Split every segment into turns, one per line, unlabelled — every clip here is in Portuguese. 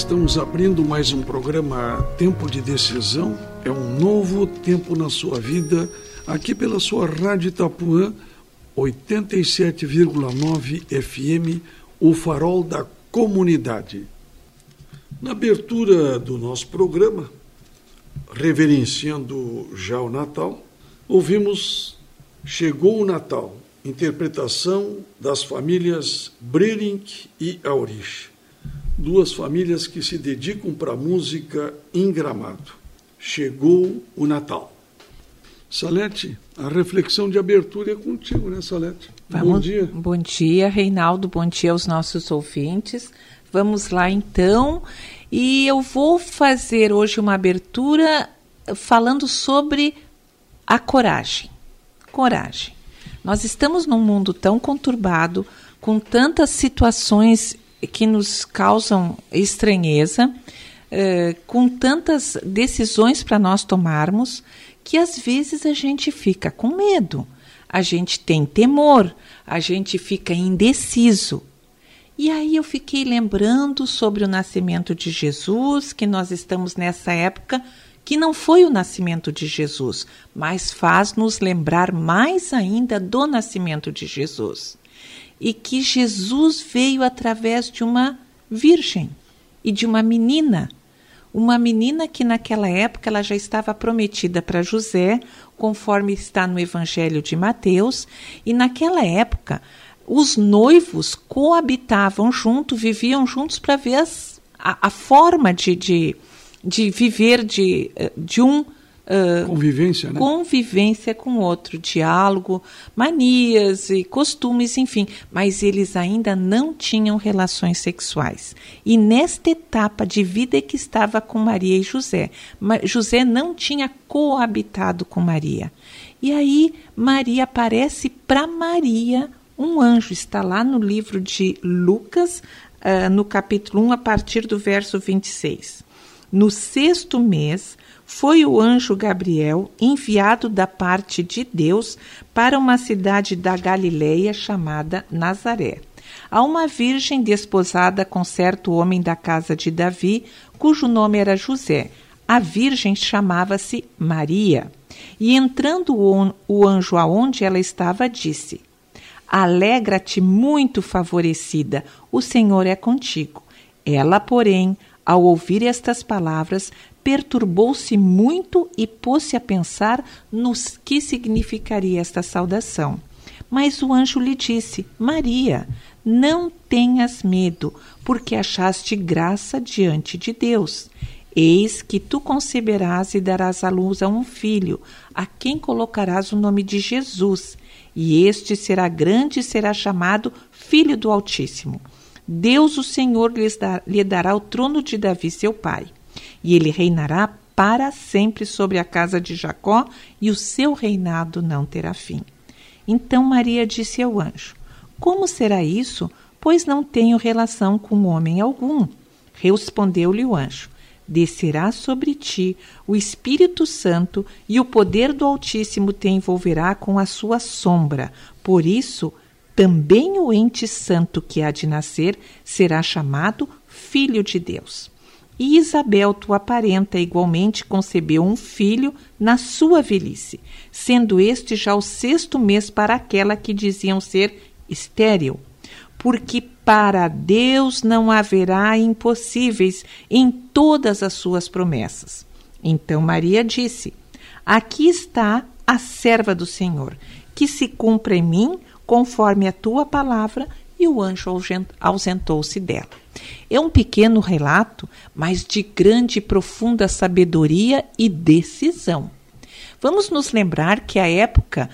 Estamos abrindo mais um programa Tempo de Decisão. É um novo tempo na sua vida, aqui pela sua Rádio Itapuã, 87,9 FM, o farol da comunidade. Na abertura do nosso programa, reverenciando já o Natal, ouvimos Chegou o Natal, interpretação das famílias Brerink e Aurich duas famílias que se dedicam para a música em Gramado. Chegou o Natal. Salete, a reflexão de abertura é contigo, né, Salete?
Vamos, bom dia. Bom dia, Reinaldo. Bom dia aos nossos ouvintes. Vamos lá então. E eu vou fazer hoje uma abertura falando sobre a coragem. Coragem. Nós estamos num mundo tão conturbado, com tantas situações que nos causam estranheza, eh, com tantas decisões para nós tomarmos, que às vezes a gente fica com medo, a gente tem temor, a gente fica indeciso. E aí eu fiquei lembrando sobre o nascimento de Jesus, que nós estamos nessa época que não foi o nascimento de Jesus, mas faz nos lembrar mais ainda do nascimento de Jesus e que Jesus veio através de uma virgem e de uma menina. Uma menina que naquela época ela já estava prometida para José, conforme está no Evangelho de Mateus, e naquela época os noivos coabitavam junto, viviam juntos para ver as, a, a, forma de, de, de viver de, de um
Uh, convivência, né?
Convivência com outro, diálogo, manias e costumes, enfim. Mas eles ainda não tinham relações sexuais. E nesta etapa de vida é que estava com Maria e José. José não tinha coabitado com Maria. E aí Maria aparece para Maria um anjo. Está lá no livro de Lucas, uh, no capítulo 1, a partir do verso 26. No sexto mês, foi o anjo Gabriel enviado da parte de Deus para uma cidade da Galileia chamada Nazaré, a uma virgem desposada com certo homem da casa de Davi, cujo nome era José. A virgem chamava-se Maria. E entrando o anjo aonde ela estava, disse: Alegra-te, muito favorecida, o Senhor é contigo. Ela, porém, ao ouvir estas palavras, perturbou-se muito e pôs-se a pensar nos que significaria esta saudação. Mas o anjo lhe disse: Maria, não tenhas medo, porque achaste graça diante de Deus. Eis que tu conceberás e darás à luz a um filho, a quem colocarás o nome de Jesus, e este será grande e será chamado Filho do Altíssimo. Deus, o Senhor, lhe dará o trono de Davi, seu pai e ele reinará para sempre sobre a casa de Jacó, e o seu reinado não terá fim. Então Maria disse ao anjo: Como será isso? Pois não tenho relação com homem algum. Respondeu-lhe o anjo: Descerá sobre ti o Espírito Santo, e o poder do Altíssimo te envolverá com a sua sombra. Por isso, também o ente santo que há de nascer será chamado Filho de Deus. E Isabel, tua parenta, igualmente concebeu um filho na sua velhice, sendo este já o sexto mês para aquela que diziam ser estéril. Porque para Deus não haverá impossíveis em todas as suas promessas. Então Maria disse: Aqui está a serva do Senhor, que se cumpra em mim conforme a tua palavra, e o anjo ausentou-se dela. É um pequeno relato, mas de grande e profunda sabedoria e decisão. Vamos nos lembrar que à época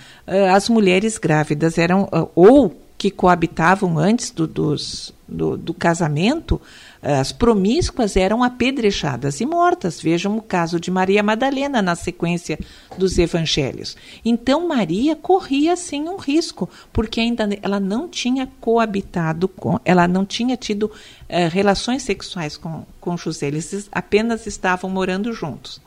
as mulheres grávidas eram ou que coabitavam antes do, dos, do, do casamento as promíscuas eram apedrejadas e mortas. Vejam o caso de Maria Madalena na sequência dos evangelhos. Então Maria corria sim um risco, porque ainda ela não tinha coabitado com, ela não tinha tido eh, relações sexuais com, com José, eles apenas estavam morando juntos.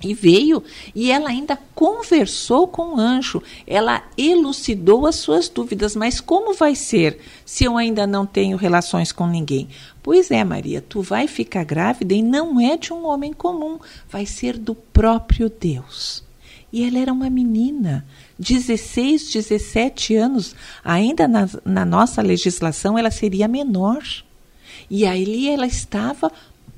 E veio e ela ainda conversou com o anjo, ela elucidou as suas dúvidas. Mas como vai ser se eu ainda não tenho relações com ninguém? Pois é, Maria, tu vai ficar grávida e não é de um homem comum, vai ser do próprio Deus. E ela era uma menina, 16, 17 anos, ainda na, na nossa legislação ela seria menor. E aí ela estava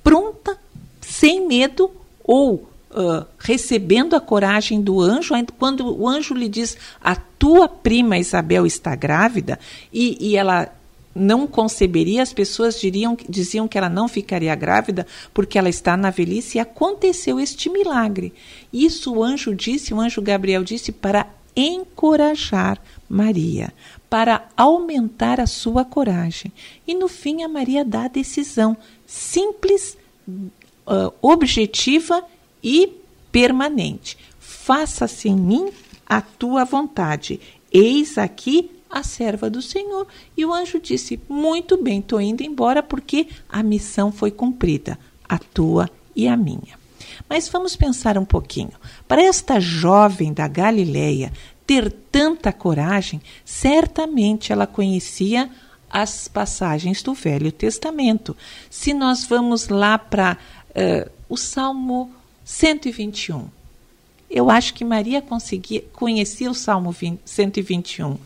pronta, sem medo ou uh, recebendo a coragem do anjo, quando o anjo lhe diz: A tua prima Isabel está grávida, e, e ela não conceberia, as pessoas diriam, diziam que ela não ficaria grávida porque ela está na velhice, e aconteceu este milagre. Isso o anjo disse, o anjo Gabriel disse, para encorajar Maria, para aumentar a sua coragem. E no fim, a Maria dá a decisão simples, objetiva e permanente. Faça-se em mim a tua vontade. Eis aqui a serva do Senhor. E o anjo disse: Muito bem, estou indo embora porque a missão foi cumprida, a tua e a minha. Mas vamos pensar um pouquinho. Para esta jovem da Galileia ter tanta coragem, certamente ela conhecia as passagens do Velho Testamento. Se nós vamos lá para uh, o Salmo 121. Eu acho que Maria conseguia, conhecia o Salmo 20, 121.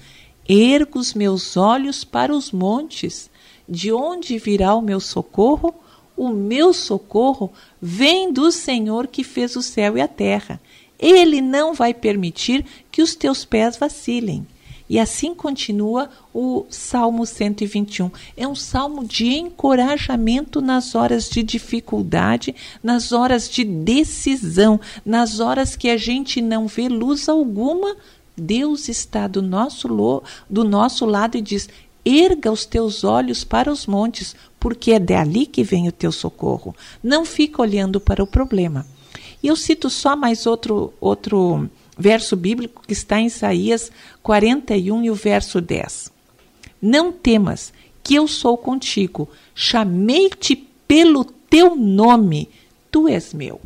Ergo os meus olhos para os montes, de onde virá o meu socorro? O meu socorro vem do Senhor que fez o céu e a terra. Ele não vai permitir que os teus pés vacilem. E assim continua o Salmo 121. É um salmo de encorajamento nas horas de dificuldade, nas horas de decisão, nas horas que a gente não vê luz alguma. Deus está do nosso, do nosso lado e diz: erga os teus olhos para os montes, porque é dali que vem o teu socorro. Não fica olhando para o problema. E eu cito só mais outro outro verso bíblico que está em Isaías 41 e o verso 10. Não temas, que eu sou contigo, chamei-te pelo teu nome, tu és meu.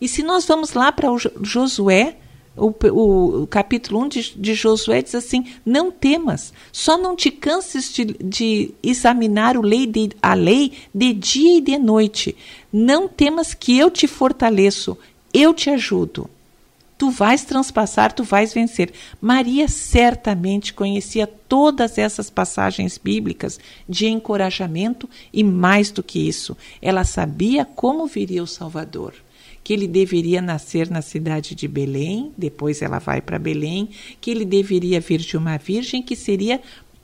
E se nós vamos lá para Josué, o, o, o, capítulo 1 de, de, Josué diz assim: Não temas, só não te canses de, de examinar o lei de, a lei de dia e de noite. Não temas que eu te fortaleço, eu te ajudo tu vais transpassar, tu vais vencer. Maria certamente conhecia todas essas passagens bíblicas de encorajamento e mais do que isso, ela sabia como viria o Salvador. Que ele deveria nascer na cidade de Belém, depois ela vai para Belém, que ele deveria vir de uma virgem, que seria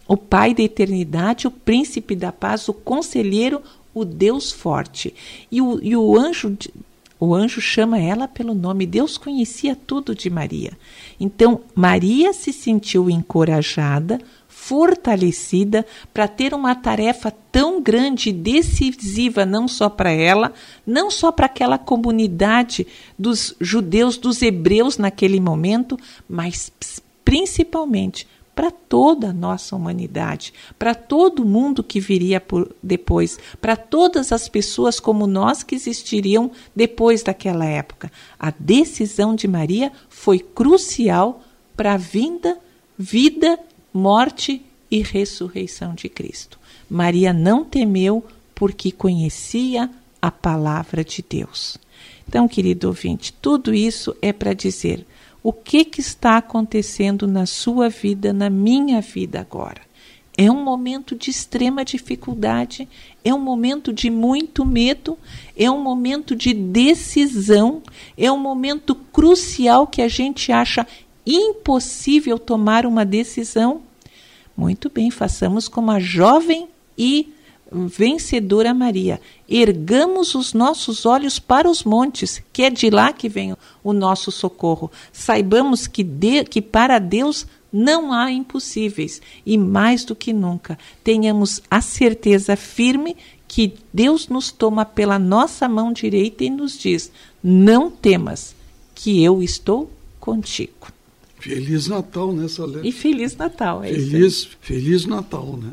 o Pai da eternidade, o príncipe da paz, o conselheiro, o Deus forte. E o, e o anjo o anjo chama ela pelo nome. Deus conhecia tudo de Maria. Então, Maria se sentiu encorajada, fortalecida para ter uma tarefa tão grande e decisiva, não só para ela, não só para aquela comunidade dos judeus, dos hebreus naquele momento, mas principalmente para toda a nossa humanidade, para todo mundo que viria por depois, para todas as pessoas como nós que existiriam depois daquela época. A decisão de Maria foi crucial para a vinda, vida, morte e ressurreição de Cristo. Maria não temeu porque conhecia a palavra de Deus. Então, querido ouvinte, tudo isso é para dizer o que, que está acontecendo na sua vida, na minha vida agora. É um momento de extrema dificuldade, é um momento de muito medo, é um momento de decisão, é um momento crucial que a gente acha impossível tomar uma decisão. Muito bem, façamos como a jovem e vencedora Maria. Ergamos os nossos olhos para os montes, que é de lá que vem o nosso socorro. Saibamos que, de, que para Deus não há impossíveis e mais do que nunca tenhamos a certeza firme que Deus nos toma pela nossa mão direita e nos diz: Não temas, que eu estou contigo.
Feliz Natal, né, Salé?
E Feliz Natal,
é feliz, Feliz Natal, né?